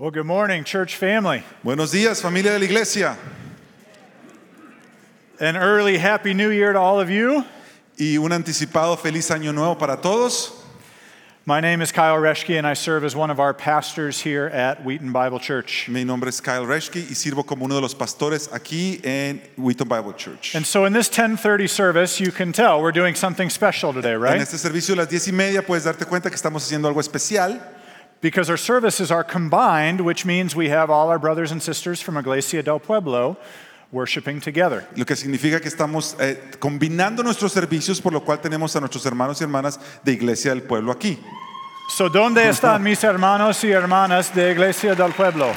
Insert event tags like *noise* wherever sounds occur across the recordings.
Well, good morning, church family. Buenos días, familia de la iglesia. An early Happy New Year to all of you. Y un anticipado feliz año nuevo para todos. My name is Kyle Reschke, and I serve as one of our pastors here at Wheaton Bible Church. Mi nombre es Kyle Reschke y sirvo como uno de los pastores aquí en Wheaton Bible Church. And so, in this 10:30 service, you can tell we're doing something special today, right? En este servicio de las diez y media puedes darte cuenta que estamos haciendo algo especial Because our services are combined, which means we have all our brothers and sisters from Iglesia del Pueblo worshiping together. lo que significa que estamos eh, combinando nuestros servicios, por lo cual tenemos a nuestros hermanos y hermanas de Iglesia del Pueblo aquí. So, ¿dónde están mis hermanos y hermanas de Iglesia del Pueblo?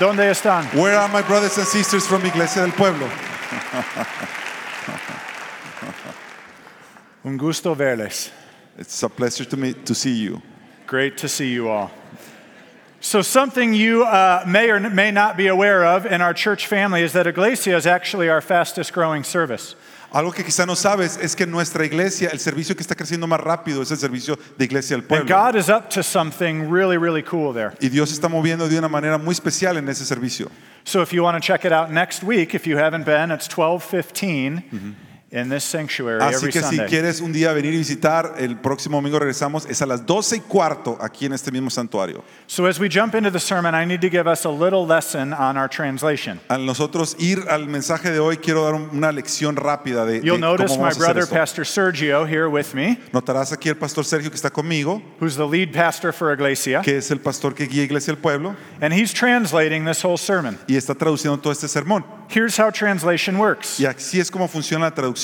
¿Dónde están? Where are my brothers and sisters from Iglesia del Pueblo? Un gusto verles. It's a pleasure to, me, to see you. Great to see you all. So, something you uh, may or may not be aware of in our church family is that Iglesia is actually our fastest growing service. Algo que quizá no sabes es que nuestra iglesia, el servicio que está creciendo más rápido es el servicio de Iglesia del And Pueblo. God is up to something really, really cool there. Y Dios se está moviendo de una manera muy especial en ese servicio. So, if you want to check it out next week, if you haven't been, it's 12:15 in this sanctuary Así every que si Sunday. quieres un día venir y visitar, el próximo domingo regresamos, es a las 12 y cuarto aquí en este mismo santuario. So, as we jump into the sermon, I need to give us a little lesson on our translation. Al nosotros ir al mensaje de hoy, quiero dar un- una lección rápida de, de You'll cómo notice my vamos a hacer brother, esto. Pastor Sergio, here with me, Notarás aquí el pastor Sergio que está conmigo, who's the lead pastor for Iglesia, que es el pastor que guía Iglesia del Pueblo, and he's translating this whole sermon. y está traduciendo todo este sermón. Here's how translation works. Y así es como funciona la traducción.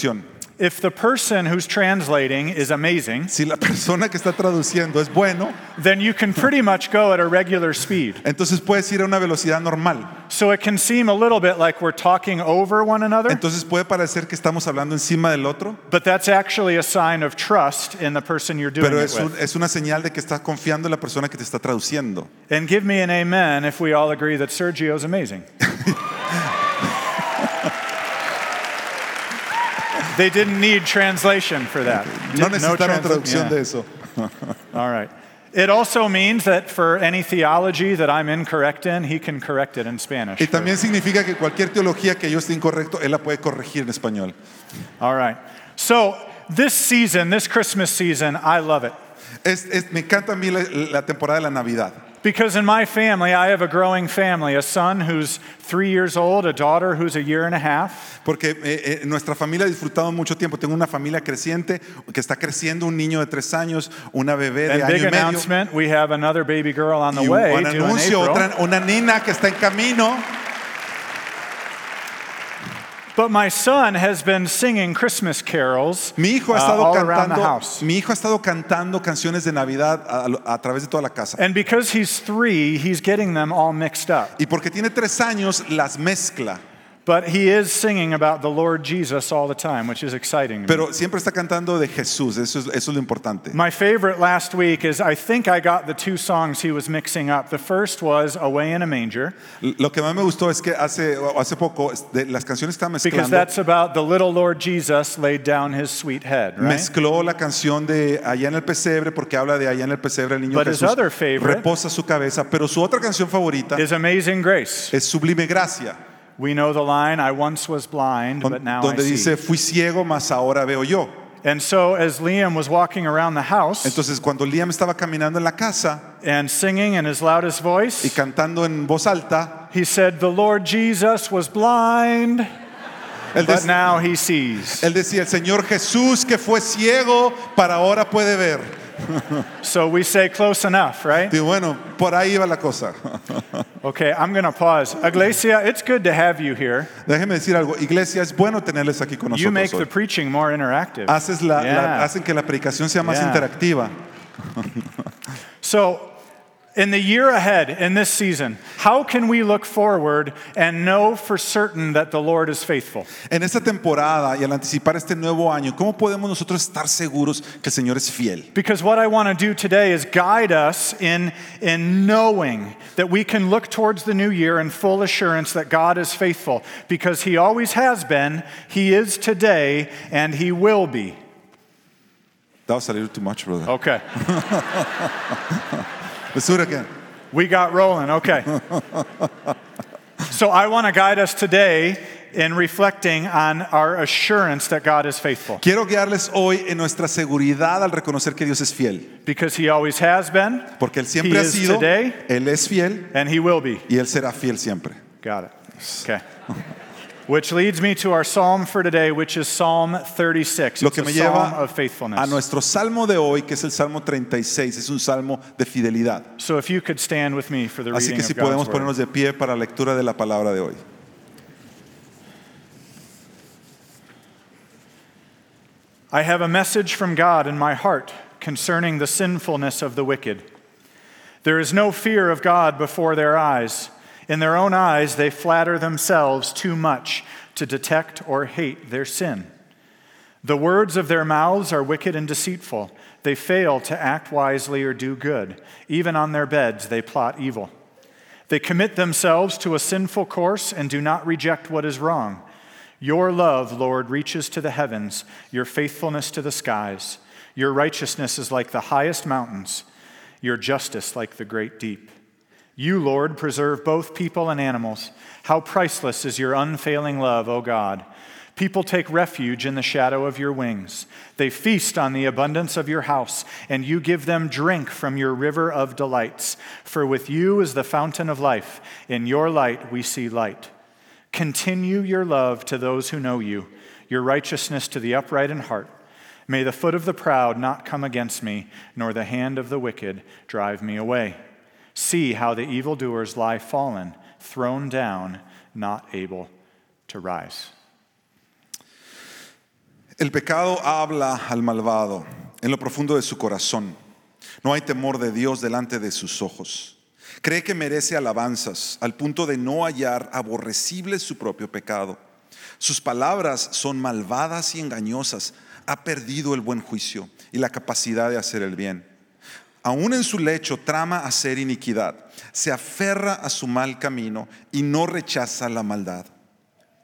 If the person who's translating is amazing, Si la persona que está traduciendo es bueno, then you can pretty much go at a regular speed. entonces puedes ir a una velocidad normal. So it can seem a little bit like we're talking over one another, Entonces puede parecer que estamos hablando encima del otro, but that's actually a sign of trust in the person you're doing pero it es, un- with. es una señal de que estás confiando en la persona que te está traduciendo. And give me an amen if we all agree that Sergio's amazing. *laughs* they didn't need translation for that. No necesitaron trans- traducción yeah. de eso. *laughs* All right. It also means that for any theology that I'm incorrect in, he can correct it in Spanish. Y también significa que cualquier teología que yo esté incorrecto, él la puede corregir en español. All right. So, this season, this Christmas season, I love it. Es- es- me encanta a mí la, la temporada de la Navidad. Because in my family, I have a growing family a son who's three years old, a daughter who's a year and a half. Porque eh, eh, nuestra familia ha disfrutado mucho tiempo. Tengo una familia creciente que está creciendo, un niño de tres años, una bebé de And año big y medio. announcement we have another baby girl on the Y way. un due in anuncio, April. otra, una nina que está en camino. But my son has been singing Christmas carols Mi hijo ha uh, estado the cantando, house. mi hijo ha estado cantando canciones de Navidad a, a través de toda la casa. And because he's three, he's getting them all mixed up. Y porque tiene tres años, las mezcla. But he is singing about the Lord Jesus all the time, which is exciting. Pero siempre está cantando de Jesús, eso es, eso es lo importante. My favorite last week is I think I got the two songs he was mixing up. The first was Away in a Manger, Lo que más me gustó es que hace, hace poco de las canciones que estaba because that's about the little Lord Jesus laid down his sweet head, right? mezcló la canción de Allá en el pesebre porque habla de Allá en el pesebre el niño But his other favorite reposa su cabeza, pero su otra canción favorita Is Amazing Grace. es Sublime Gracia, We know the line, I once was blind, but now I donde see. dice fui ciego, mas ahora veo yo. And so as Liam was walking around the house Entonces cuando Liam estaba caminando en la casa and singing in his loudest voice, y cantando en voz alta, he said, The Lord Jesus was blind, él, but now he sees. él decía, el Señor Jesús que fue ciego, para ahora puede ver. *laughs* So we say close enough, right? Y bueno, por ahí va la cosa. *laughs* Okay, I'm going to pause. Iglesia, it's good to have you here. Déjeme decir algo, iglesia, es bueno tenerles aquí con You make nosotros the preaching more interactive. Haces la- la- hacen que la predicación sea más Yeah. interactiva. So, in the year ahead, in this season, how can we look forward and know for certain that the Lord is faithful? En esta temporada y al anticipar este nuevo año, ¿cómo podemos nosotros estar seguros que el Señor es fiel? Because what I want to do today is guide us in, in knowing that we can look towards the new year in full assurance that God is faithful. Because He always has been, He is today, and He will be. That was a little too much, brother. Okay. *laughs* Let's do it again. We got rolling, okay. so I want to guide us today in reflecting on our assurance that God is faithful Quiero guiarles hoy en nuestra seguridad al reconocer que Dios es fiel. because He always has been, Porque Él He siempre ha is sido, today, Él es fiel and He will be. y Él será fiel siempre. Got it. Okay. Which leads me to our psalm for today, which is Psalm 36. Lo que a me psalm lleva of faithfulness. a nuestro salmo de hoy, que es el Salmo 36, es un salmo de fidelidad. So if you could stand with me for the Así reading que si of podemos ponernos de pie para la lectura de la palabra de hoy. I have a message from God in my heart concerning the sinfulness of the wicked. There is no fear of God before their eyes. In their own eyes, they flatter themselves too much to detect or hate their sin. The words of their mouths are wicked and deceitful. They fail to act wisely or do good. Even on their beds, they plot evil. They commit themselves to a sinful course and do not reject what is wrong. Your love, Lord, reaches to the heavens, your faithfulness to the skies. Your righteousness is like the highest mountains, your justice like the great deep. You, Lord, preserve both people and animals. How priceless is your unfailing love, O God. People take refuge in the shadow of your wings. They feast on the abundance of your house, and you give them drink from your river of delights. For with you is the fountain of life. In your light we see light. Continue your love to those who know you, your righteousness to the upright in heart. May the foot of the proud not come against me, nor the hand of the wicked drive me away. See how the evildoers lie fallen, thrown down, not able to rise. El pecado habla al malvado en lo profundo de su corazón. No hay temor de Dios delante de sus ojos. Cree que merece alabanzas al punto de no hallar aborrecible su propio pecado. Sus palabras son malvadas y engañosas. Ha perdido el buen juicio y la capacidad de hacer el bien. Aún en su lecho trama hacer iniquidad. Se aferra a su mal camino y no rechaza la maldad.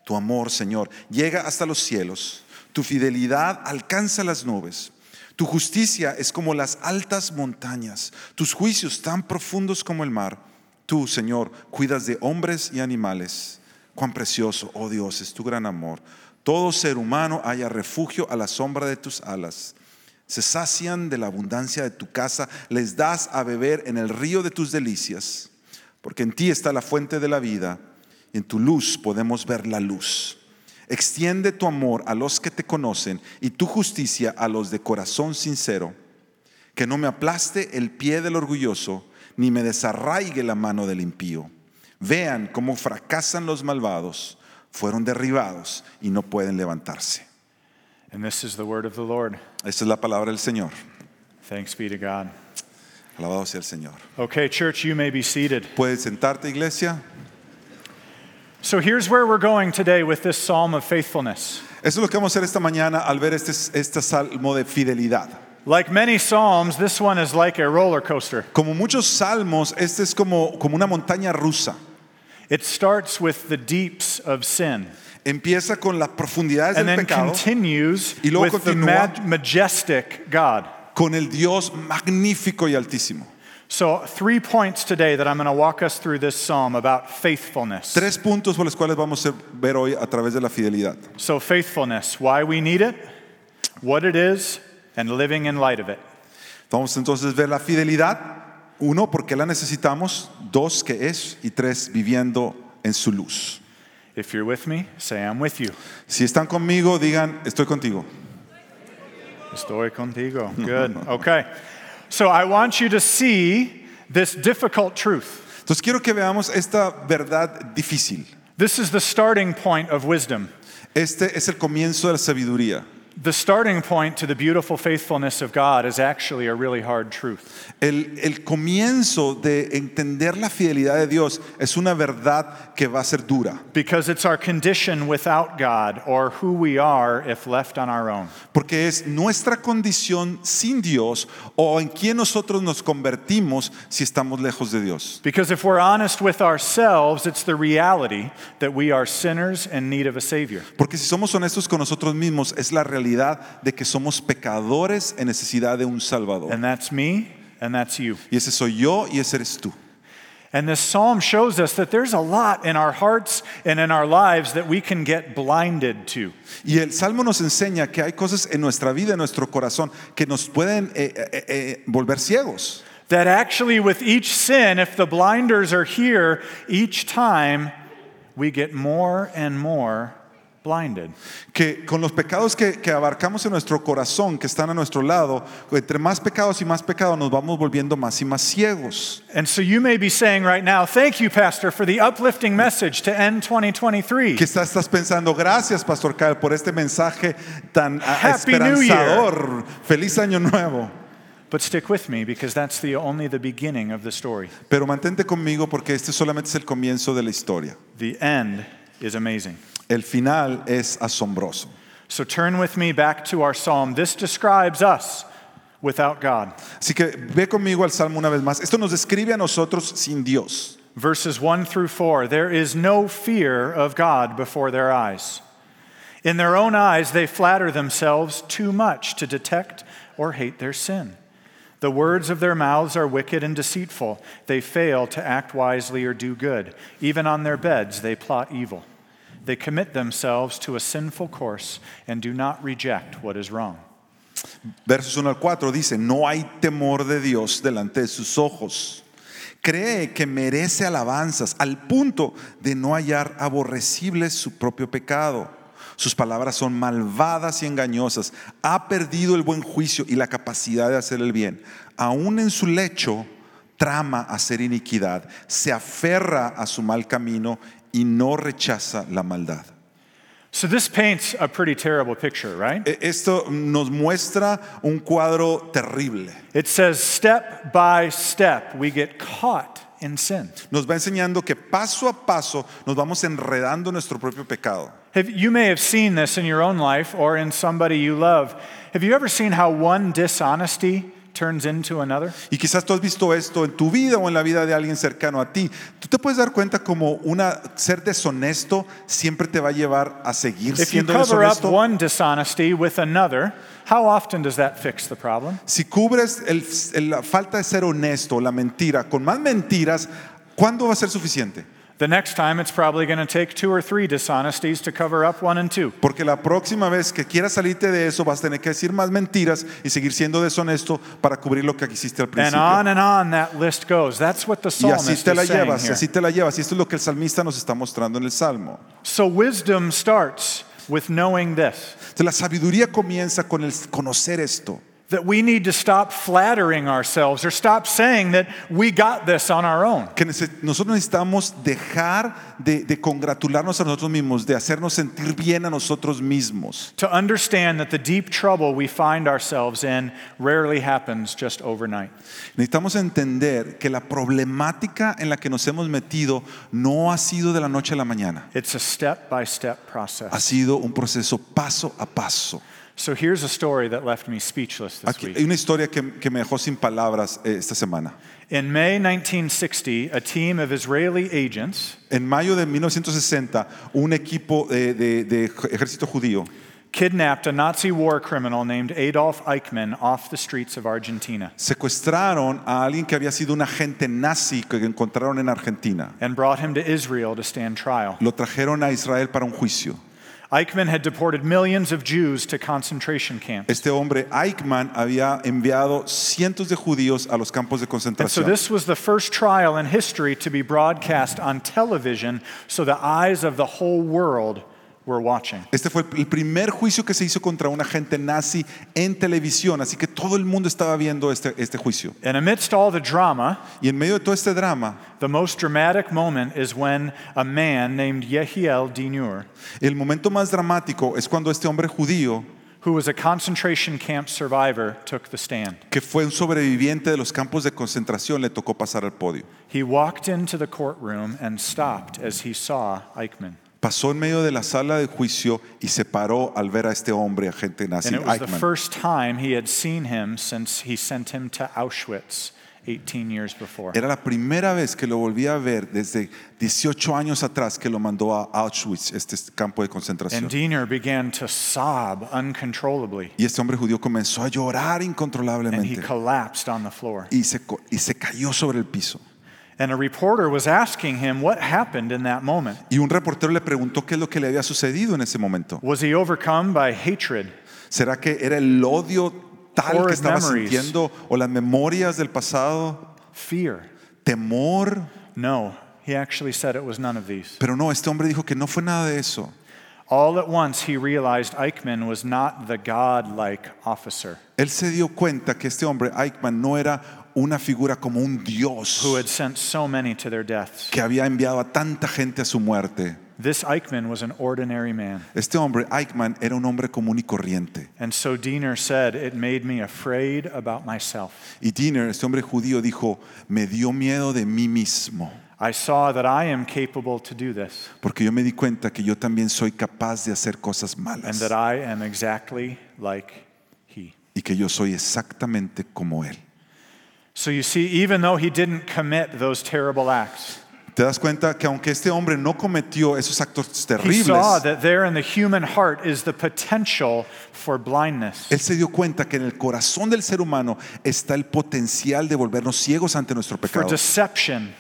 Tu amor, Señor, llega hasta los cielos. Tu fidelidad alcanza las nubes. Tu justicia es como las altas montañas. Tus juicios tan profundos como el mar. Tú, Señor, cuidas de hombres y animales. Cuán precioso, oh Dios, es tu gran amor. Todo ser humano haya refugio a la sombra de tus alas. Se sacian de la abundancia de tu casa, les das a beber en el río de tus delicias, porque en ti está la fuente de la vida, y en tu luz podemos ver la luz. Extiende tu amor a los que te conocen y tu justicia a los de corazón sincero. Que no me aplaste el pie del orgulloso, ni me desarraigue la mano del impío. Vean cómo fracasan los malvados, fueron derribados y no pueden levantarse. And this is the word of the Lord. Esta es la palabra del Señor. Thanks be to God. Alabado sea el Señor. Okay, church, you may be seated. Puedes sentarte, iglesia. So here's where we're going today with this psalm of faithfulness. Eso es lo que vamos a hacer esta mañana al ver este, este salmo de fidelidad. Like many psalms, this one is like a roller coaster. Como muchos salmos, este es como, como una montaña rusa. It starts with the deeps of sin Empieza con las profundidades and del then pecado, continues Y luego with the continúa. ma- majestic God. con el Dios magnífico y altísimo. So, three points today that I'm going to walk us through this psalm about faithfulness. Tres puntos por los cuales vamos a ver hoy a través de la fidelidad. So, faithfulness, why we need it, what it is, and living in light of it. Vamos entonces a ver la fidelidad. Uno, porque la necesitamos. Dos, que es. Y tres, viviendo en su luz. If you're with me, say, I'm with you. Si están conmigo, digan, estoy contigo. Estoy contigo. Good. Okay. So, I want you to see this difficult truth. Entonces quiero que veamos esta verdad difícil. This is the starting point of wisdom. Este es el comienzo de la sabiduría. The starting point to the beautiful faithfulness of God is actually a really hard truth. El, el comienzo de entender la fidelidad de Dios es una verdad que va a ser dura. Because it's our condition without God or who we are if left on our own. Porque es nuestra condición sin Dios o en quien nosotros nos convertimos si estamos lejos de Dios. Because if we're honest with ourselves, it's the reality that we are sinners in need of a Savior. Porque si somos honestos con nosotros mismos, es la realidad de que somos pecadores en necesidad de un Salvador. And that's me, and that's you. Y ese soy yo y ese eres tú. And this psalm shows us that there's a lot in our hearts and in our lives that we can get blinded to. Y el Salmo nos enseña que hay cosas en nuestra vida, en nuestro corazón, que nos pueden eh, eh, eh, volver ciegos. That actually, with each sin, if the blinders are here, each time we get more and more blinded. Que con los pecados que, que abarcamos en nuestro corazón, que están a nuestro lado, entre más pecados y más pecados nos vamos volviendo más y más ciegos. And so you may be saying right now, Thank you, Pastor, for the uplifting message to end 2023. Quizás estás pensando, gracias Pastor Kyle por este mensaje tan ah, Happy esperanzador. Feliz año nuevo. But stick with me because that's the, only the beginning of the story. Pero mantente conmigo porque este solamente es el comienzo de la historia. The end is amazing. El final es asombroso. So turn with me back to our psalm. This describes us without God. Así que ve conmigo al Salmo una vez más. Esto nos describe a nosotros sin Dios. Verses 1 through 4 There is no fear of God before their eyes. In their own eyes, they flatter themselves too much to detect or hate their sin. The words of their mouths are wicked and deceitful. They fail to act wisely or do good. Even on their beds, they plot evil. They commit themselves to a sinful course and do not reject what is wrong. Versos 1 al 4 dice, no hay temor de Dios delante de sus ojos. Cree que merece alabanzas al punto de no hallar aborrecible su propio pecado. Sus palabras son malvadas y engañosas. Ha perdido el buen juicio y la capacidad de hacer el bien. Aún en su lecho trama hacer iniquidad. Se aferra a su mal camino y no rechaza la maldad. So, this paints a pretty terrible picture, right? Esto nos muestra un cuadro terrible. It says, step by step, we get caught in sin. Nos va enseñando que paso a paso nos vamos enredando en nuestro propio pecado. Have, you may have seen this in your own life or in somebody you love. Have you ever seen how one dishonesty turns into another? Y quizás tú has visto esto en tu vida o en la vida de alguien cercano a ti. Tú te puedes dar cuenta como una ser deshonesto siempre te va a llevar a seguir If you siendo cover up deshonesto. one dishonesty with another, how often does that fix the problem? Si cubres el- el- la falta de ser honesto, la mentira, con más mentiras, ¿cuándo va a ser suficiente? The next time, it's probably going to take two or three dishonesties to cover up one and two. Porque la próxima vez que quieras salirte de eso vas a tener que decir más mentiras y seguir siendo deshonesto para cubrir lo que hiciste al And principio. on and on that list goes. That's what the Y así psalmist te la is saying llevas, y here. así te la llevas. Y esto es lo que el salmista nos está mostrando en el Salmo. So wisdom starts with knowing this. Entonces, la sabiduría comienza con el conocer esto. That we need to stop flattering ourselves or stop saying that we got this on our own. Que nosotros necesitamos dejar de, de congratularnos a nosotros mismos, de hacernos sentir bien a nosotros mismos. To understand that the deep trouble we find ourselves in rarely happens just overnight. Necesitamos entender que la problemática en la que nos hemos metido no ha sido de la noche a la mañana. It's a step by step process. Ha sido un proceso paso a paso. So here's a story that left me speechless this Aquí hay week. una historia que, que me dejó sin palabras eh, esta semana. In May 1960, a team of Israeli agents En mayo de 1960, un equipo de, de- de ejército judío kidnapped a Nazi war criminal named Adolf Eichmann off the streets of Argentina secuestraron a alguien que había sido un agente nazi que encontraron en Argentina. and brought him to Israel to stand trial. Lo trajeron a Israel para un juicio. Eichmann had deported millions of Jews to concentration camps. Este hombre, Eichmann, había enviado cientos de judíos a los campos de concentración. And so this was the first trial in history to be broadcast on television so the eyes of the whole world were watching. Este fue el primer juicio que se hizo contra un agente nazi en televisión, así que todo el mundo estaba viendo este, este juicio. And amidst all the drama, Y en medio de todo este drama, the most dramatic moment is when a man named Yehiel Dinur, el momento más dramático es cuando este hombre judío, who was a concentration camp survivor, took the stand. que fue un sobreviviente de los campos de concentración, le tocó pasar al podio. He walked into the courtroom and stopped as he saw Eichmann. Pasó en medio de la sala de juicio y se paró al ver a este hombre, agente nazi, And it was the Eichmann. first time he had seen him since he sent him to Auschwitz 18 years before. Era la primera vez que lo volví a ver desde 18 años atrás que lo mandó a Auschwitz, este campo de concentración. And Diener began to sob uncontrollably, Y este hombre judío comenzó a llorar and he incontrolablemente collapsed on the floor. y se, co- y se cayó sobre el piso. And a reporter was asking him what happened in that moment. Y un reportero le preguntó qué es lo que le había sucedido en ese momento. Was he overcome by hatred? ¿Será que era el odio tal que estaba memories. sintiendo o las memorias del pasado? Fear? ¿Temor? No, he actually said it was none of these. Pero no, este hombre dijo que no fue nada de eso. All at once, he realized Eichmann was not the God-like officer Él se dio cuenta que este hombre, Eichmann, no era una figura como un dios who had sent so many to their deaths. que había enviado a tanta gente a su muerte. This Eichmann was an ordinary man. Este hombre, Eichmann, era un hombre común y corriente. And so Dinur said, It made me afraid about myself. Y Dinur, este hombre judío, dijo, me dio miedo de mí mismo, I saw that I am capable to do this porque yo me di cuenta que yo también soy capaz de hacer cosas and malas that I am exactly like he. y que yo soy exactamente como él. So you see, even though he didn't commit those terrible acts, Te das cuenta que aunque este hombre no cometió esos actos he terribles, saw that there in the human heart is the potential for blindness. él se dio cuenta que en el corazón del ser humano está el potencial de volvernos ciegos ante nuestro for pecado, deception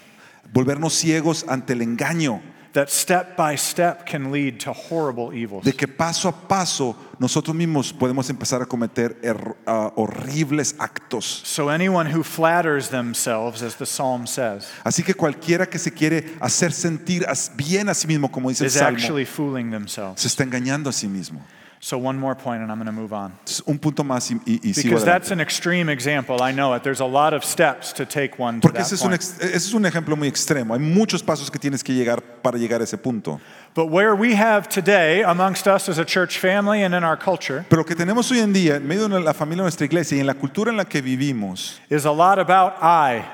volvernos ciegos ante el engaño, that step by step can lead to horrible evils. de que paso a paso nosotros mismos podemos empezar a cometer erro- ah, horribles actos. So anyone who flatters themselves, as the psalm says, Así que cualquiera que se quiere hacer sentir bien a sí mismo, como dice el is Salmo, actually fooling themselves. se está engañando a sí mismo. So one more point, and I'm going to move on. Un punto más y, y- y sigo Because that's an extreme example. I know it. There's a lot of steps to take one to Porque that ese es, un, point. ex- ese es un ejemplo muy extremo. Hay muchos pasos que tienes que llegar para llegar a ese punto. But where we have today, amongst us as a church family and in our culture, Pero lo que tenemos hoy en día, en medio de la familia de nuestra iglesia y en la cultura en la que vivimos, is a lot about I,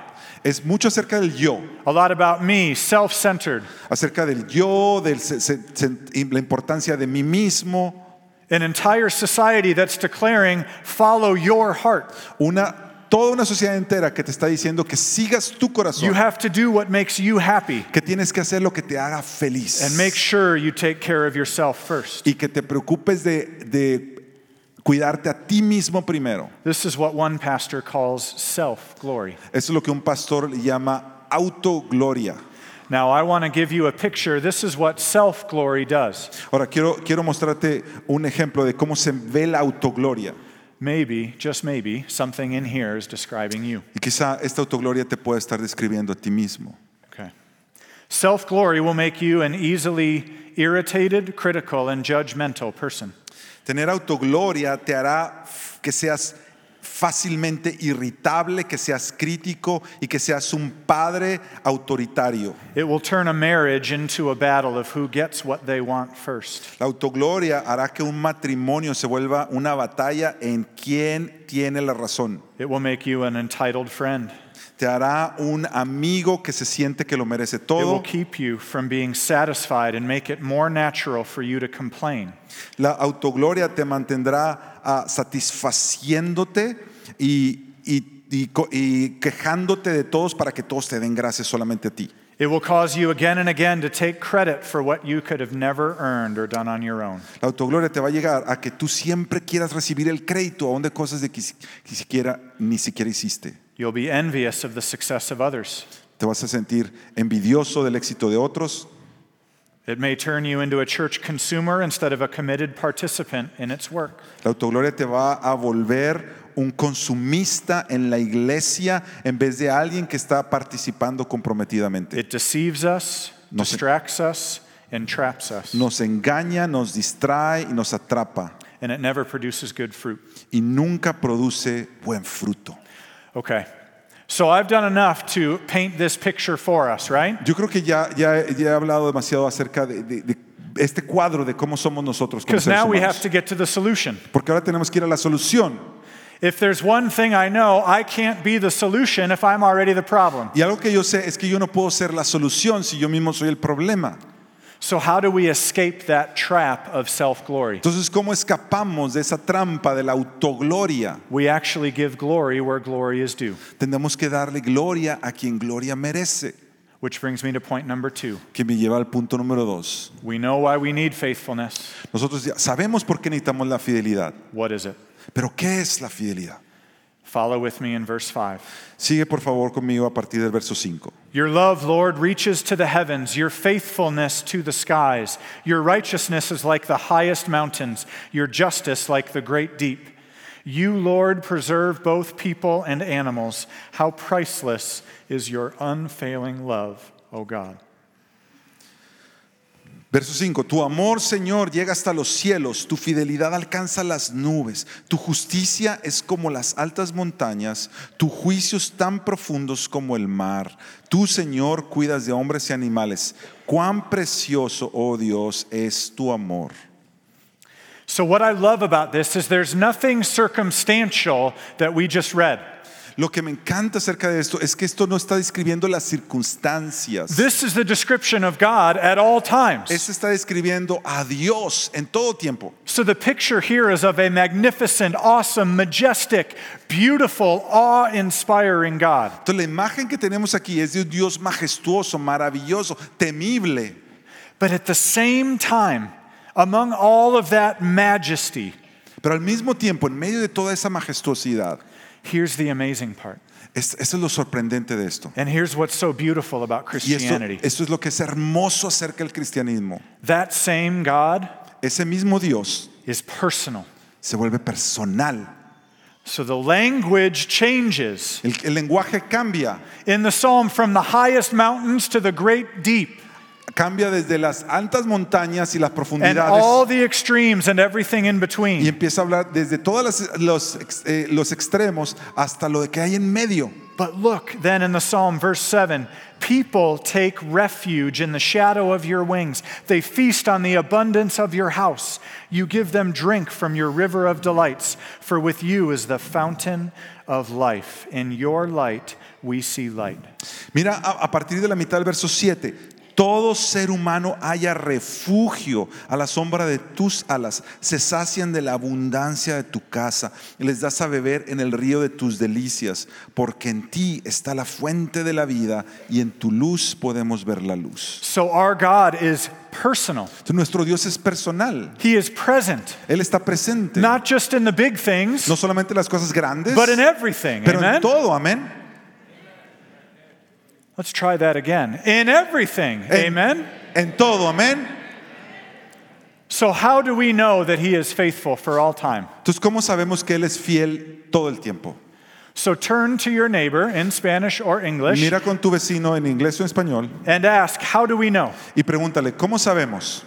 es mucho acerca del yo, a lot about me, self centered, acerca del yo, de la importancia de mí mismo, an entire society that's declaring, follow your heart. una, toda una sociedad entera que te está diciendo que sigas tu corazón, You have to do what makes you happy que tienes que hacer lo que te haga feliz and make sure you take care of yourself first. y que te preocupes de, de cuidarte a ti mismo primero. This is what one pastor calls self glory. Eso es lo que un pastor llama autogloria. Now, I want to give you a picture. This is what self glory does. Ahora quiero, quiero mostrarte un ejemplo de cómo se ve la autogloria. Maybe, just maybe, something in here is describing you. Y quizá esta autogloria te pueda estar describiendo a ti mismo. Okay. Self glory will make you an easily irritated, critical, and judgmental person. Tener autogloria te hará que seas fácilmente irritable, que seas crítico y que seas un padre autoritario. It will turn a marriage into a battle of who gets what they want first. La autogloria hará que un matrimonio se vuelva una batalla en quién tiene la razón. It will make you an entitled friend. Te hará un amigo que se siente que lo merece It will todo. keep you from being satisfied and make it more natural for you to complain. La autogloria te mantendrá ah, satisfaciéndote y, y- y y quejándote de todos para que todos te den gracias solamente a ti. It will cause you again and again to take credit for what you could have never earned or done on your own. La autogloria te va a llegar a que tú siempre quieras recibir el crédito aún de cosas de que siquiera, ni siquiera hiciste. You'll be envious of the success of others. Te vas a sentir envidioso del éxito de otros. It may turn you into a church consumer instead of a committed participant in its work. La autogloria te va a volver un consumista en la iglesia en vez de alguien que está participando comprometidamente. It deceives us, No se- distracts us, and traps us. Nos engaña, nos distrae y nos atrapa And it never produces good fruit. y nunca produce buen fruto. Okay. So I've done enough to paint this picture for us, right? Yo creo que ya, ya, ya he hablado demasiado acerca de, de- de este cuadro de cómo somos nosotros como Because seres now we humanos. have to get to the solution. Porque ahora tenemos que ir a la solución. If there's one thing I know, I can't be the solution if I'm already the problem. Y algo que yo sé es que yo no puedo ser la solución si yo mismo soy el problema. So, how do we escape that trap of self glory? Entonces, ¿cómo escapamos de esa trampa de la autogloria? We actually give glory where glory is due. Tenemos que darle gloria a quien gloria merece. Which brings me to point number two. Que me lleva al punto número dos. We know why we need faithfulness. Nosotros sabemos por qué necesitamos la fidelidad. What is it? Pero ¿qué es la fidelidad? Follow with me in verse 5. Sigue por favor conmigo a partir del verso 5. Your love, Lord, reaches to the heavens, your faithfulness to the skies. Your righteousness is like the highest mountains, your justice like the great deep. You, Lord, preserve both people and animals. How priceless is your unfailing love, O God. Verso 5, tu amor, Señor, llega hasta los cielos, tu fidelidad alcanza las nubes, tu justicia es como las altas montañas, tus juicios tan profundos como el mar. Tú, Señor, cuidas de hombres y animales. Cuán precioso, oh Dios, es tu amor. So, what I love about this is there's nothing circumstantial that we just read. Lo que me encanta acerca de esto es que esto no está describiendo las circunstancias. This is the description of God at all times. Esto está describiendo a Dios en todo tiempo. So the picture here is of a magnificent, awesome, majestic, beautiful, awe inspiring God. Entonces la imagen que tenemos aquí es de un Dios majestuoso, maravilloso, temible. But at the same time, among all of that majesty, Pero al mismo tiempo, en medio de toda esa majestuosidad, here's the amazing part. es- eso es lo sorprendente de esto. And here's what's so beautiful about Y esto, Christianity. esto es lo que es hermoso acerca del cristianismo. That same God Ese mismo Dios is personal. se vuelve personal. So the language changes El, el lenguaje cambia. in the psalm from the highest mountains to the great deep Cambia desde las altas montañas y las and profundidades. all the extremes and everything in Y between. empieza a hablar desde todos los, ex- eh, los extremos hasta lo que hay en medio. But look then in the psalm, verse 7 people take refuge in the shadow of your wings. They feast on the abundance of your house. You give them drink from your river of delights, for with you is the fountain of life. In your light we see light. Mira a, a partir de la mitad del verso 7. Todo ser humano haya refugio a la sombra de tus alas. Se sacian de la abundancia de tu casa. Y les das a beber en el río de tus delicias. Porque en ti está la fuente de la vida y en tu luz podemos ver la luz. So our God is personal, nuestro Dios es personal. He is present, Él está presente. not just in the big things, No solamente en las cosas grandes, but in everything. pero en todo. Amén. Let's try that again. In everything. En- Amen? En todo. Amén. So, how do we know that He is faithful for all time? Entonces, ¿cómo sabemos que Él es fiel todo el tiempo? So, turn to your neighbor in Spanish or English Mira con tu vecino en inglés o en español and ask, How do we know? y pregúntale, ¿cómo sabemos?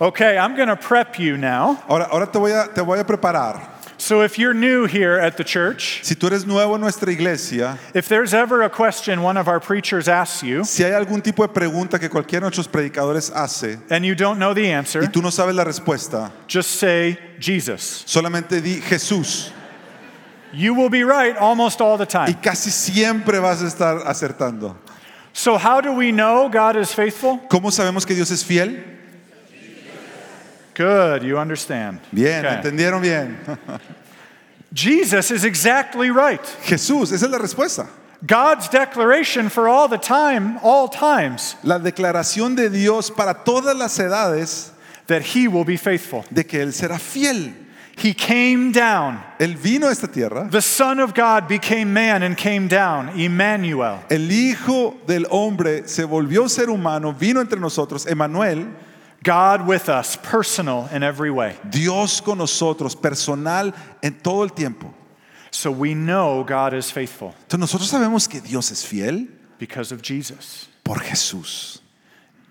Okay, I'm going to prep you now. Ahora, ahora te, voy a, te voy a preparar. So, if you're new here at the church, Si tú eres nuevo en nuestra iglesia, if there's ever a question one of our preachers asks you si hay algún tipo de pregunta que cualquiera de nuestros predicadores hace and you don't know the answer, y tú no sabes la respuesta, just say Jesus. solamente di Jesús You will be right almost all the time. y casi siempre vas a estar acertando. So, how do we know God is faithful? ¿Cómo sabemos que Dios es fiel? Good, you understand. Bien, Okay. entendieron bien. *laughs* Jesus is exactly right. Jesús, esa es la respuesta. God's declaration for all the time, all times, La declaración de Dios para todas las edades that He will be faithful. de que Él será fiel. He came down. Él vino a esta tierra, The Son of God became man and came down, Emmanuel. el Hijo del Hombre se volvió ser humano, vino entre nosotros, Emanuel, God with us, personal in every way. Dios con nosotros, personal en todo el tiempo. So we know God is faithful Entonces nosotros sabemos que Dios es fiel because of Jesus. por Jesús.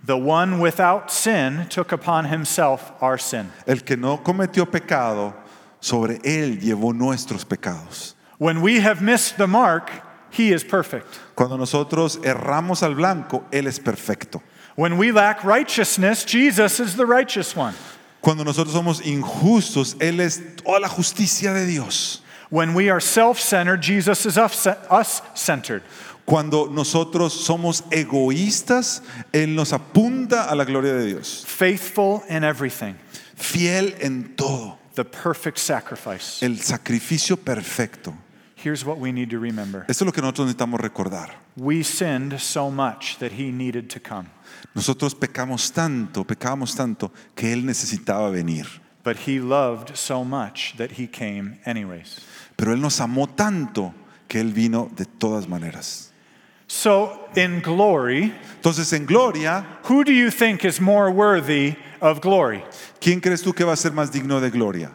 The one without sin took upon himself our sin. El que no cometió pecado, sobre Él llevó nuestros pecados. When we have missed the mark, he is perfect. Cuando nosotros erramos al blanco, Él es perfecto. When we lack righteousness, Jesus is the righteous one. Cuando nosotros somos injustos, Él es toda la justicia de Dios. When we are self centered, Jesus is us centered. Cuando nosotros somos egoístas, Él nos apunta a la gloria de Dios. Faithful in everything, Fiel en todo. the perfect sacrifice. El sacrificio perfecto. Here's what we need to remember Esto es lo que nosotros necesitamos recordar. we sinned so much that he needed to come, Nosotros pecamos tanto, pecamos tanto que Él necesitaba venir. but he loved so much that he came anyways. Pero Él nos amó tanto que Él vino de todas maneras. So, in glory, Entonces en gloria, who do you think is more worthy of glory? ¿quién crees tú que va a ser más digno de gloria?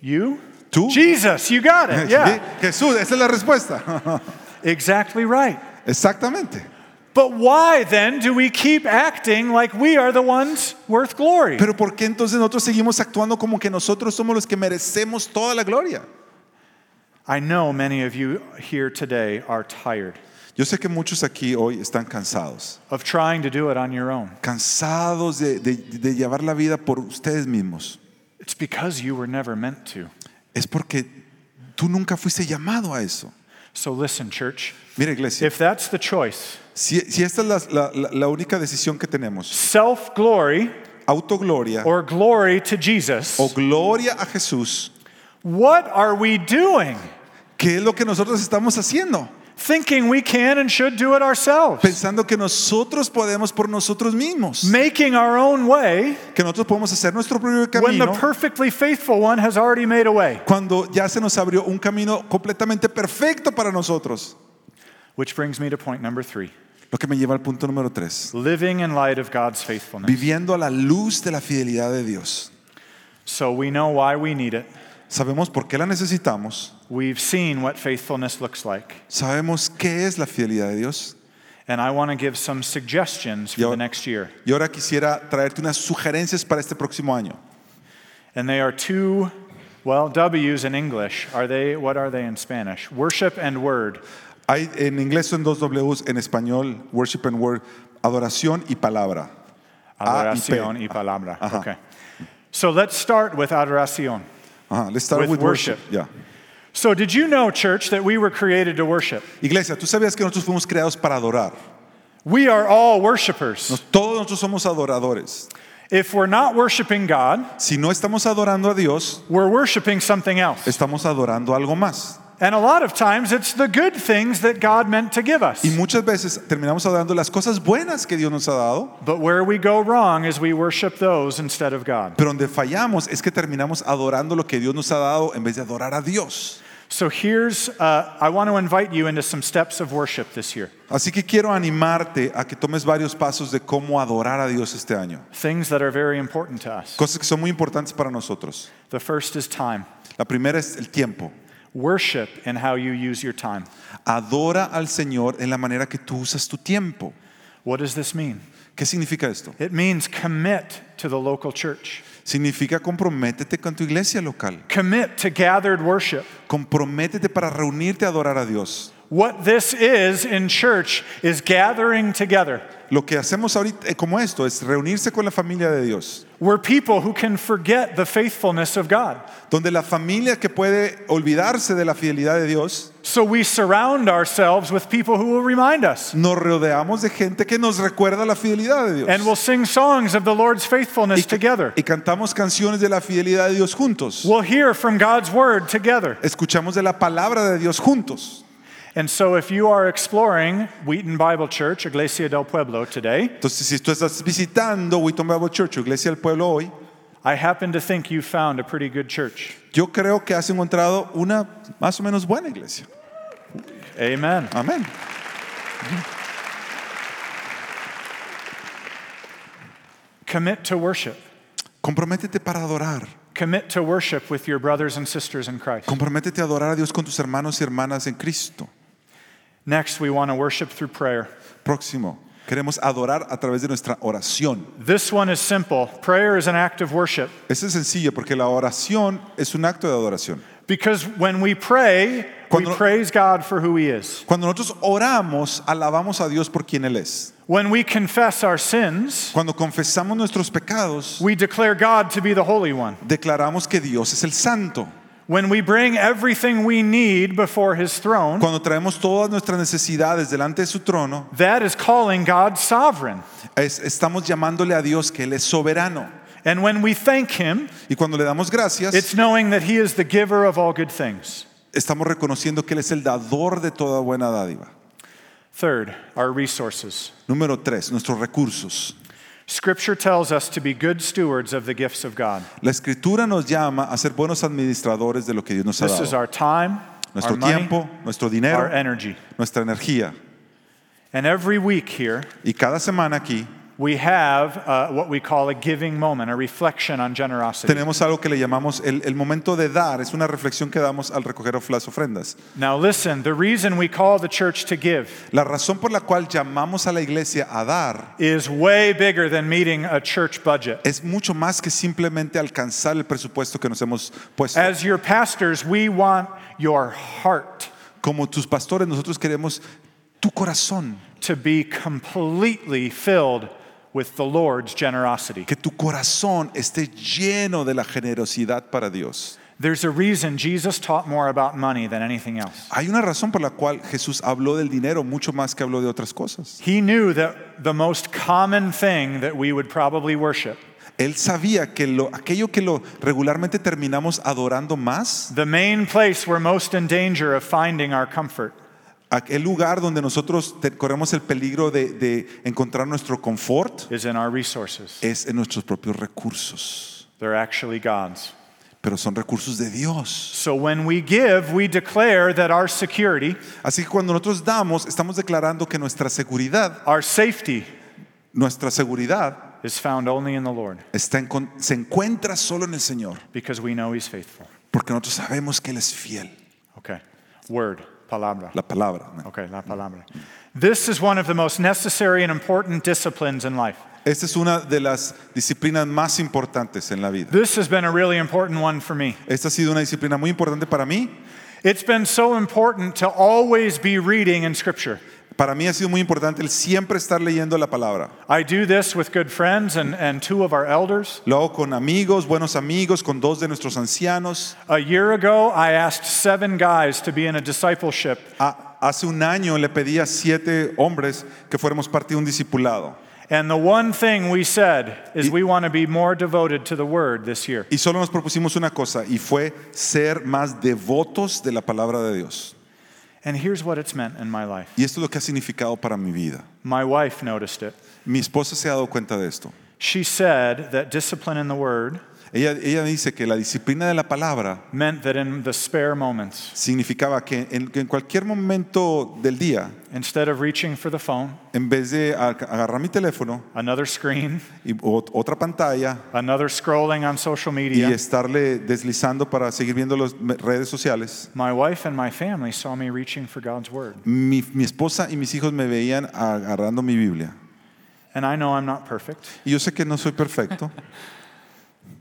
You? ¿Tú? Jesus, you got it. *laughs* Yeah, Jesús, esa es la respuesta. *laughs* exactly right. Exactamente. But why then do we keep acting like we are the ones worth glory? Pero ¿por qué entonces nosotros seguimos actuando como que nosotros somos los que merecemos toda la gloria? I know many of you here today are tired Yo sé que muchos aquí hoy están cansados, of trying to do it on your own. cansados de, de- de llevar la vida por ustedes mismos. It's because you were never meant to. Es porque tú nunca fuiste llamado a eso. So listen, church, Mira iglesia, if that's the choice, si, si esta es la, la- la- única decisión que tenemos, self glory autogloria or glory to Jesus, o gloria a Jesús, what are we doing? ¿qué es lo que nosotros estamos haciendo? Thinking we can and should do it ourselves, Pensando que nosotros podemos por nosotros mismos, making our own way que nosotros podemos hacer nuestro propio when the camino. perfectly faithful one has already made a way. cuando ya se nos abrió un camino completamente perfecto para nosotros. Which brings me to point number three Lo que me lleva al punto número tres. living in light of God's faithfulness. Viviendo a la luz de la fidelidad de Dios. So we know why we need it. Sabemos por qué la necesitamos. We've seen what faithfulness looks like. Sabemos qué es la fidelidad de Dios. And I want to give some suggestions for Yo- the next year. Y ahora quisiera traerte unas sugerencias para este próximo año. And they are two, well, W's in English. Are they, what are they in Spanish? Worship and word. Hay en inglés son dos W's, en español, worship and word, adoración y palabra. A y. Adoración y palabra. Ajá. Okay. So let's start with adoración. Ajá, let's start With with, worship. worship. Ya. So, did you know, church, that we were created to worship? Iglesia, ¿tú sabías que nosotros fuimos creados para adorar? We are all worshipers. Nos- todos nosotros somos adoradores. If we're not worshiping God, Si no estamos adorando a Dios, we're worshiping something else. estamos adorando algo más. And a lot of times it's the good things that God meant to give us. Y muchas veces terminamos adorando las cosas buenas que Dios nos ha dado, But where we go wrong is we worship those instead of God. pero donde fallamos es que terminamos adorando lo que Dios nos ha dado en vez de adorar a Dios. So here's, uh, I want to invite you into some steps of worship this year. Así que quiero animarte a que tomes varios pasos de cómo adorar a Dios este año. Things that are very important to us. Cosas que son muy importantes para nosotros. The first is time. La primera es el tiempo. Worship in how you use your time. Adora al Señor en la manera que tú usas tu tiempo. What does this mean? ¿Qué significa esto? It means commit to the local church, Significa comprométete con tu iglesia local. commit to gathered worship. Comprométete para reunirte a adorar a Dios. What this is in church is gathering together. Lo que hacemos ahorita eh, como esto es reunirse con la familia de Dios, We're people who can forget the faithfulness of God. donde la familia que puede olvidarse de la fidelidad de Dios, So we surround ourselves with people who will remind us. nos rodeamos de gente que nos recuerda la fidelidad de Dios. And we'll sing songs of the Lord's faithfulness y, together. y cantamos canciones de la fidelidad de Dios juntos. We'll hear from God's word together. Escuchamos de la palabra de Dios juntos. And so if you are exploring Wheaton Bible Church, Iglesia del Pueblo today, Entonces, si tú estás visitando Wheaton Bible Church Iglesia del Pueblo hoy, I happen to think you found a pretty good church. yo creo que has encontrado una más o menos buena iglesia. Amen. Amén. Commit to worship. Comprométete para adorar. Commit to worship with your brothers and sisters in Christ. Comprométete a adorar a Dios con tus hermanos y hermanas en Cristo. Next, we want to worship through prayer. Próximo, queremos adorar a través de nuestra oración. This one is simple. Prayer is an act of worship Eso es sencillo porque la oración es un acto de adoración. because when we pray, we Cuando- praise God for who He is. Cuando nosotros oramos, alabamos a Dios por quien Él es. When we confess our sins, Cuando confesamos nuestros pecados, we declare God to be the Holy One. declaramos que Dios es el santo. When we bring everything we need before His throne, Cuando traemos todas nuestras necesidades delante de su trono, that is calling God sovereign. es- estamos llamándole a Dios que Él es soberano. And when we thank Him, Y cuando le damos gracias, it's knowing that He is the giver of all good things. estamos reconociendo que Él es el dador de toda buena dádiva. Third, our resources. Número tres, nuestros recursos. Scripture tells us to be good stewards of the gifts of God. La escritura nos llama a ser buenos administradores de lo que Dios nos ha This is dado. our time, Nuestro our money, tiempo, nuestro our energy. nuestra energía. And every week here, Y cada semana aquí we have uh, what we call a giving moment, a reflection on generosity. tenemos algo que le llamamos el, el momento de dar. Es una reflexión que damos al recoger las ofrendas. Now, listen, the reason we call the church to give La razón por la cual llamamos a la iglesia a dar is way bigger than meeting a church budget. es mucho más que simplemente alcanzar el presupuesto que nos hemos puesto. As your pastors, we want your heart Como tus pastores, nosotros queremos tu corazón, to be completely filled with the Lord's generosity. que tu corazón esté lleno de la generosidad para Dios. There's a reason Jesus taught more about money than anything else. Hay una razón por la cual Jesús habló del dinero mucho más que habló de otras cosas. He knew that the most common thing that we would probably worship, Él sabía que lo, aquello que lo regularmente terminamos adorando más, the main place we're most in danger of finding our comfort, aquel lugar donde nosotros corremos el peligro de, de encontrar nuestro confort, is in our resources. es en nuestros propios recursos. They're actually God's. Pero son recursos de Dios. So when we give, we declare that our security, Así que cuando nosotros damos, estamos declarando que nuestra seguridad, our safety, nuestra seguridad is found only in the Lord está en se encuentra solo en el Señor, because we know He's faithful. porque nosotros sabemos que Él es fiel. Okay. Word, palabra. La palabra. ¿no? Okay, la palabra. This is one of the most necessary and important disciplines in life. Esta es una de las disciplinas más importantes en la vida. This has been a really important one for me. Esta ha sido una disciplina muy importante para mí. It's been so important to always be reading in Scripture. Para mí ha sido muy importante el siempre estar leyendo la palabra. I do this with good friends and, and two of our elders. Lo hago con amigos, buenos amigos, con dos de nuestros ancianos. A year ago, I asked seven guys to be in a discipleship, Ah, hace un año le pedí a siete hombres que fuéramos parte de un discipulado. and the one thing we said is we want to be more devoted to the Word this year. Y solo nos propusimos una cosa y fue ser más devotos de la palabra de Dios. And here's what it's meant in my life. Y esto es lo que ha significado para mi vida. My wife noticed it. Mi esposa se ha dado cuenta de esto. She said that discipline in the Word Ella, ella dice que la disciplina de la palabra meant that in the spare moments, significaba que en, que en cualquier momento del día, instead of reaching for the phone, en vez de agarrar mi teléfono another screen, y ot- otra pantalla another scrolling on social y media, estarle deslizando para seguir viendo las me- redes sociales, my wife and my family saw me reaching for God's Word. mi, mi esposa y mis hijos me veían agarrando mi Biblia. And I know I'm not perfect. Y yo sé que no soy perfecto, *laughs*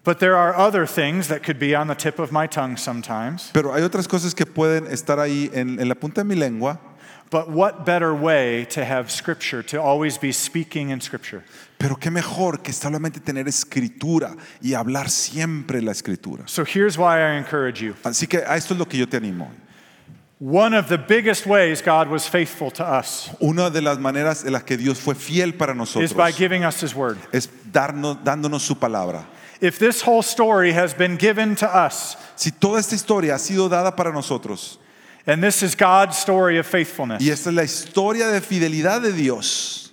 But there are other things that could be on the tip of my tongue sometimes. pero hay otras cosas que pueden estar ahí en, en la punta de mi lengua. But what better way to have Scripture, to always be speaking in Scripture? Pero qué mejor que solamente tener escritura y hablar siempre la escritura. So here's why I encourage you. Así que a esto es lo que yo te animo. One of the biggest ways God was faithful to us Una de las maneras en las que Dios fue fiel para nosotros is by giving us His Word. es darnos, dándonos su palabra. If this whole story has been given to us, Si toda esta historia ha sido dada para nosotros and this is God's story of faithfulness, y esta es la historia de fidelidad de Dios,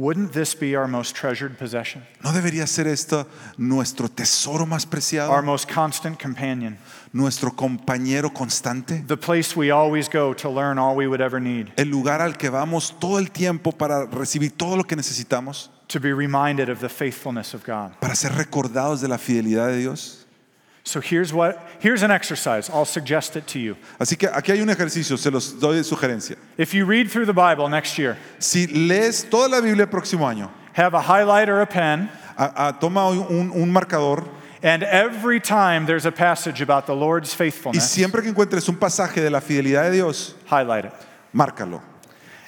wouldn't this be our most treasured possession? ¿no debería ser esto nuestro tesoro más preciado? Our most constant companion? Nuestro compañero constante? The place we always go to learn all we would ever need? El lugar al que vamos todo el tiempo para recibir todo lo que necesitamos, To be reminded of the faithfulness of God. para ser recordados de la fidelidad de Dios. So here's what here's an exercise. I'll suggest it to you. Así que aquí hay un ejercicio, se los doy de sugerencia. If you read through the Bible next year, Si lees toda la Biblia el próximo año, have a highlighter or a pen, a- a- toma un, un marcador and every time there's a passage about the Lord's faithfulness, y faithfulness, siempre que encuentres un pasaje de la fidelidad de Dios, highlight it. márcalo.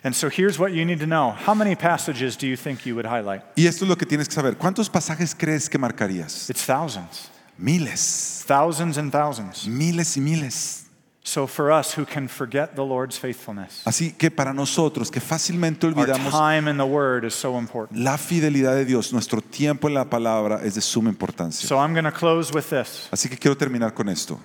And so here's what you need to know. How many passages do you think you would highlight? Y esto es lo que tienes que saber. ¿Cuántos pasajes crees que marcarías? It's thousands. Miles, Thousands and thousands. miles y miles. So for us who can forget the Lord's faithfulness, Así que para nosotros que fácilmente our olvidamos time in the Word is so important. la fidelidad de Dios, nuestro tiempo en la palabra es de suma importancia. So I'm going to close with this. Así que quiero terminar con esto.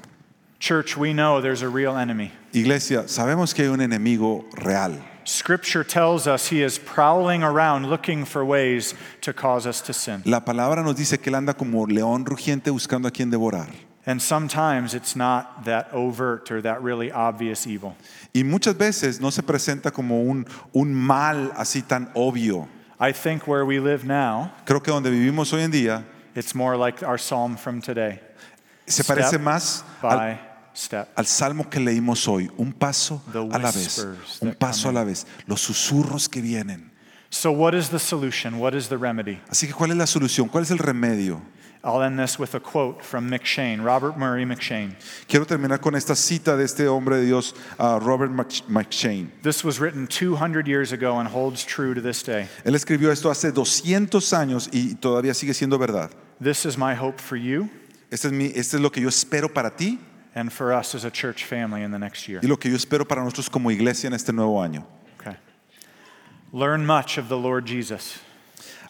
Church, we know there's a real enemy. Iglesia, sabemos que hay un enemigo real. Scripture tells us he is prowling around looking for ways to cause us to sin. La palabra nos dice que él anda como león rugiente buscando a quien devorar. And sometimes it's not that overt or that really obvious evil. Y muchas veces no se presenta como un, un mal así tan obvio. I think where we live now, Creo que donde vivimos hoy en día it's more like our psalm from today. se Step parece más al, by step. Al salmo que leímos hoy. Un paso a la vez. Un paso a la vez. Los susurros que vienen. So, what is the solution? What is the remedy? Así que, ¿cuál es la solución? ¿Cuál es el remedio? I'll end this with a quote from McShane, Robert Murray McShane. Quiero terminar con esta cita de este hombre de Dios, ah, Robert Mc- McShane. This was written 200 years ago and holds true to this day. Él escribió esto hace 200 años y todavía sigue siendo verdad. This is my hope for you Este es, mi, este es lo que yo espero para ti and for us as a church family in the next year. y lo que yo espero para nosotros como iglesia en este nuevo año. Okay. Learn much of the Lord Jesus.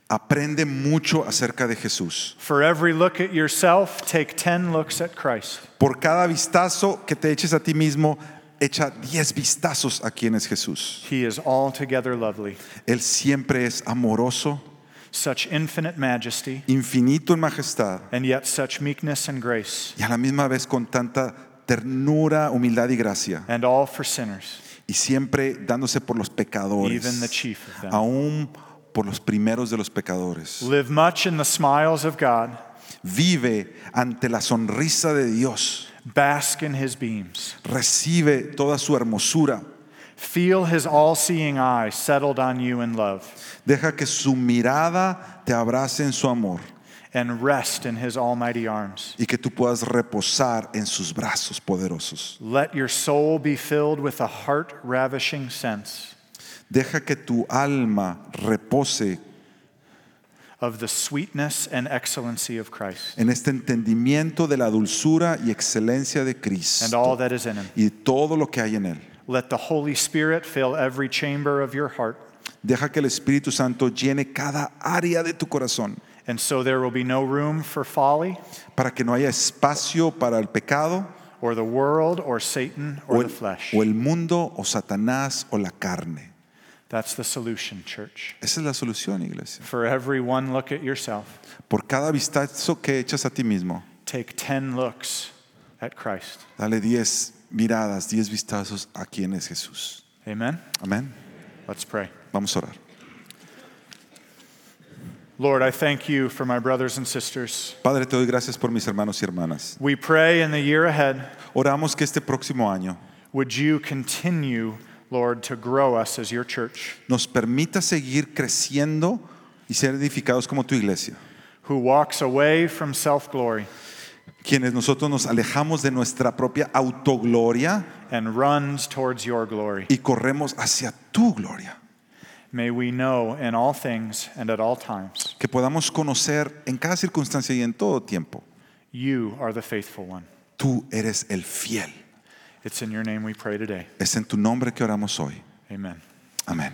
Aprende mucho acerca de Jesús. For every look at yourself, take 10 looks at Christ. Por cada vistazo que te eches a ti mismo, echa 10 vistazos a quién es Jesús. He is altogether lovely, Él siempre es amoroso, such infinite majesty, infinito en majestad and yet such meekness and grace, y a la misma vez con tanta ternura, humildad y gracia. and all for sinners, Y siempre dándose por los pecadores, even the chief of them. aún por los primeros de los pecadores. Live much in the smiles of God, Vive ante la sonrisa de Dios. bask in his beams, Recibe toda su hermosura. Feel his all seeing eye settled on you in love, Deja que su mirada te abrace en su amor and rest in his almighty arms. y que tú puedas reposar en sus brazos poderosos. Let your soul be filled with a heart ravishing sense Deja que tu alma repose of the sweetness and excellency of Christ en este entendimiento de la dulzura y excelencia de Cristo. and all that is in him. y todo lo que hay en él. Let the Holy Spirit fill every chamber of your heart, Deja que el Espíritu Santo llene cada área de tu corazón and so there will be no room for folly para que no haya espacio para el pecado or the world or Satan o or el, the flesh. o el mundo o Satanás o la carne. That's the solution, church. Esa es la solución, iglesia. For every one look at yourself, Por cada vistazo que echas a ti mismo, take 10 looks at Christ. dale 10 miradas, 10 vistazos a quién es Jesús. Amen? Amén. Let's pray. Vamos a orar. Lord, I thank you for my brothers and sisters. Padre, te doy gracias por mis hermanos y hermanas. We pray in the year ahead, Oramos que este próximo año would you continue, Lord, to grow us as your church, nos permita seguir creciendo y ser edificados como tu iglesia. who walks away from self glory Quienes nosotros nos alejamos de nuestra propia autogloria and runs towards your glory. y corremos hacia tu gloria. May we know in all things and at all times Que podamos conocer en cada circunstancia y en todo tiempo. you are the faithful one. Tú eres el fiel. It's in your name we pray today. Es en tu nombre que oramos hoy. Amen. Amén.